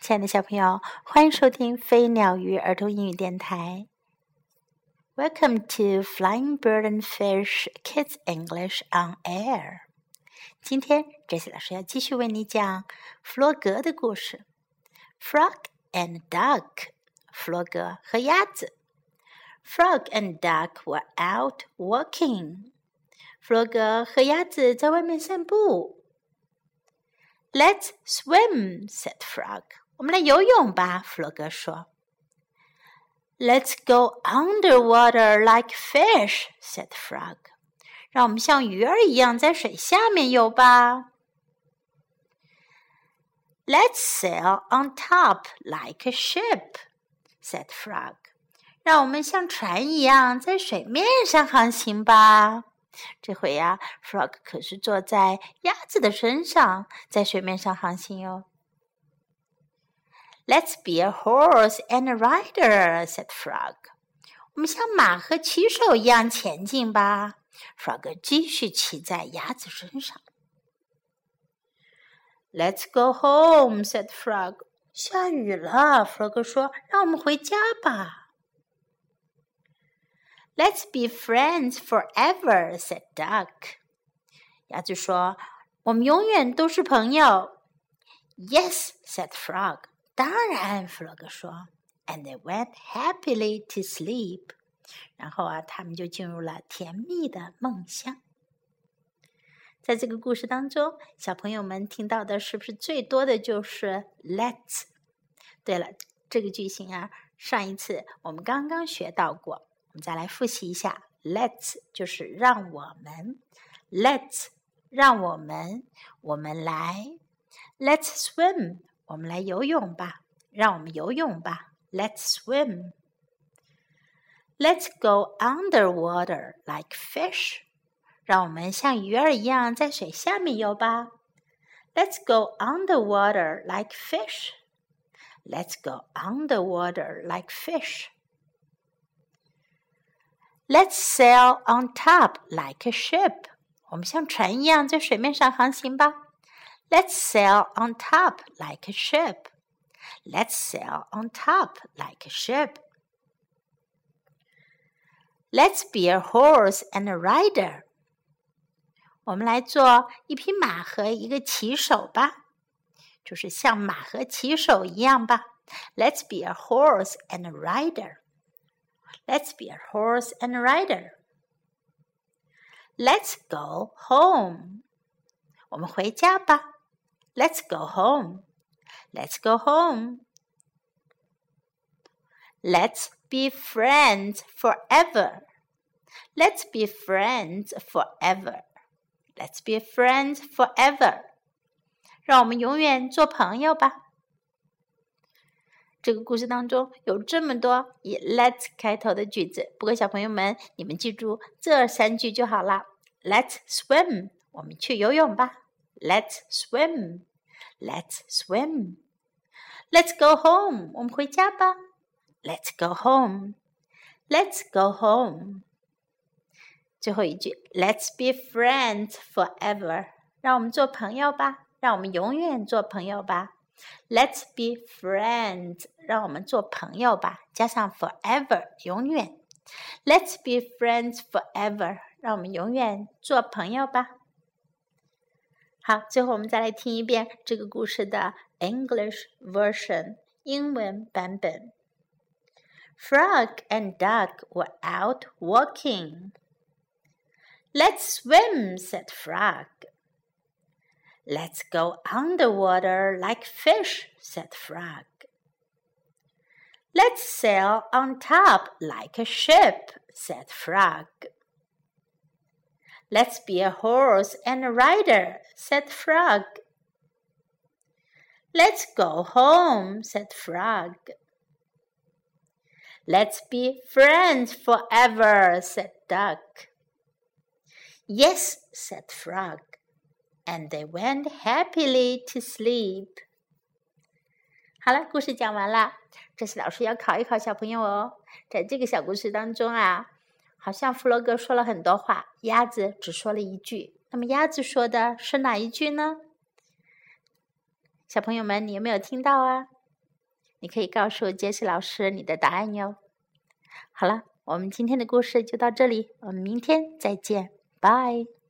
亲爱的小朋友，欢迎收听飞鸟鱼儿童英语电台。Welcome to Flying Bird and Fish Kids English on Air。今天，Jessie 老师要继续为你讲弗洛格的故事。Frog and Duck，弗洛格和鸭子。Frog and Duck were out walking。弗洛格和鸭子在外面散步。Let's swim," said Frog. 我们来游泳吧，弗洛格说。Let's go underwater like fish," said Frog. 让我们像鱼儿一样在水下面游吧。Let's sail on top like a ship," said Frog. 让我们像船一样在水面上航行吧。这回呀，Frog 可是坐在鸭子的身上，在水面上航行哟。Let's be a horse and a rider," said Frog. 我们像马和骑手一样前进吧。Frog 继续骑在鸭子身上。Let's go home," said Frog. 下雨了，Frog 说：“让我们回家吧。” Let's be friends forever," said Duck. 鸭子说：“我们永远都是朋友。” Yes," said Frog. 当然，弗洛格说，and they went happily to sleep。然后啊，他们就进入了甜蜜的梦乡。在这个故事当中，小朋友们听到的是不是最多的就是 “let's”？对了，这个句型啊，上一次我们刚刚学到过，我们再来复习一下：“let's” 就是让我们，“let's” 让我们，我们来，“let's swim”。我们来游泳吧，让我们游泳吧。Let's swim. Let's go underwater like fish. 让我们像鱼儿一样在水下面游吧。Let's go underwater like fish. Let's go underwater like fish. Let's sail on top like a ship. 我们像船一样在水面上航行吧。 Let's sail on top like a ship. Let's sail on top like a ship. Let's be a horse and a rider. 我们来做一匹马和一个骑手吧，就是像马和骑手一样吧。Let's be a horse and a rider. Let's be a horse and a rider. Let's go home. 我们回家吧。 Let's go home. Let's go home. Let's be friends forever. Let's be friends forever. Let's be friends forever. 让我们永远做朋友吧。这个故事当中有这么多以 "Let's" 开头的句子，不过小朋友们，你们记住这三句就好了。Let's swim，我们去游泳吧。 Let's swim. Let's swim. Let's go home. 我们回家吧。Let's go home. Let's go home. 最后一句，Let's be friends forever. 让我们做朋友吧，让我们永远做朋友吧。Let's be friends. 让我们做朋友吧，加上 forever，永远。Let's be friends forever. 让我们永远做朋友吧。 好，最后我们再来听一遍这个故事的 English version 英文版本。Frog and duck were out walking. Let's swim, said Frog. Let's go underwater like fish, said Frog. Let's sail on top like a ship, said Frog. Let's be a horse and a rider, said Frog. Let's go home, said Frog. Let's be friends forever, said Duck. Yes, said Frog, and they went happily to sleep. 好了，故事讲完了。这是老师要考一考小朋友哦。在这个小故事当中啊， 好像弗洛格说了很多话，鸭子只说了一句。那么鸭子说的是哪一句呢？小朋友们，你有没有听到啊？你可以告诉杰西老师你的答案哟。好了，我们今天的故事就到这里，我们明天再见，拜。